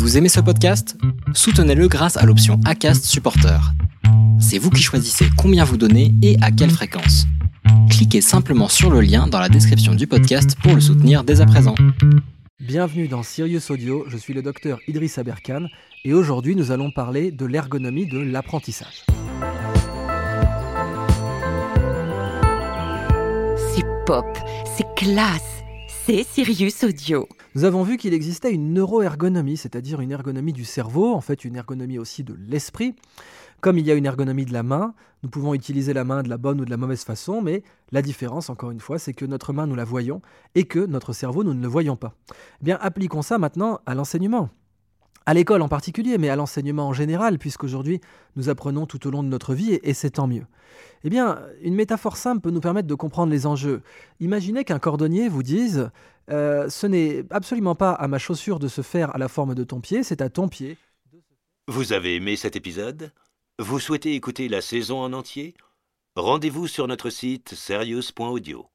Vous aimez ce podcast? Soutenez-le grâce à l'option ACAST Supporter. C'est vous qui choisissez combien vous donnez et à quelle fréquence. Cliquez simplement sur le lien dans la description du podcast pour le soutenir dès à présent. Bienvenue dans Sirius Audio, je suis le docteur Idriss Aberkan et aujourd'hui nous allons parler de l'ergonomie de l'apprentissage. C'est pop, c'est classe, Audio. Nous avons vu qu'il existait une neuroergonomie, c'est-à-dire une ergonomie du cerveau, en fait une ergonomie aussi de l'esprit. Comme il y a une ergonomie de la main, nous pouvons utiliser la main de la bonne ou de la mauvaise façon, mais la différence, encore une fois, c'est que notre main, nous la voyons, et que notre cerveau, nous ne le voyons pas. Eh bien, appliquons ça maintenant à l'enseignement à l'école en particulier, mais à l'enseignement en général, puisqu'aujourd'hui nous apprenons tout au long de notre vie, et, c'est tant mieux. Eh bien, une métaphore simple peut nous permettre de comprendre les enjeux. Imaginez qu'un cordonnier vous dise euh, Ce n'est absolument pas à ma chaussure de se faire à la forme de ton pied, c'est à ton pied. Vous avez aimé cet épisode? Vous souhaitez écouter la saison en entier? Rendez-vous sur notre site serious.audio.